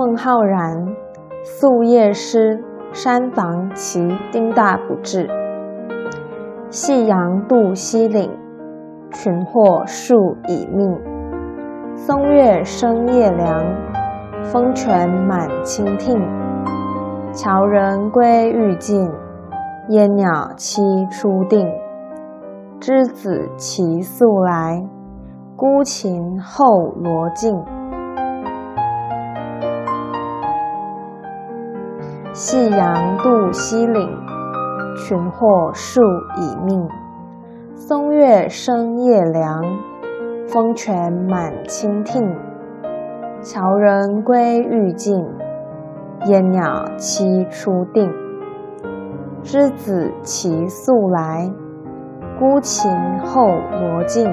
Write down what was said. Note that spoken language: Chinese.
孟浩然，宿夜诗，山房其丁大不至。夕阳渡西岭，群壑数已命。松月生夜凉，风泉满清听。樵人归欲尽，烟鸟栖初定。之子期宿来，孤琴后罗镜。夕阳渡西岭，群壑数已命。松月生夜凉，风泉满清听。樵人归欲尽。烟鸟栖初定，之子期宿来，孤琴后罗镜。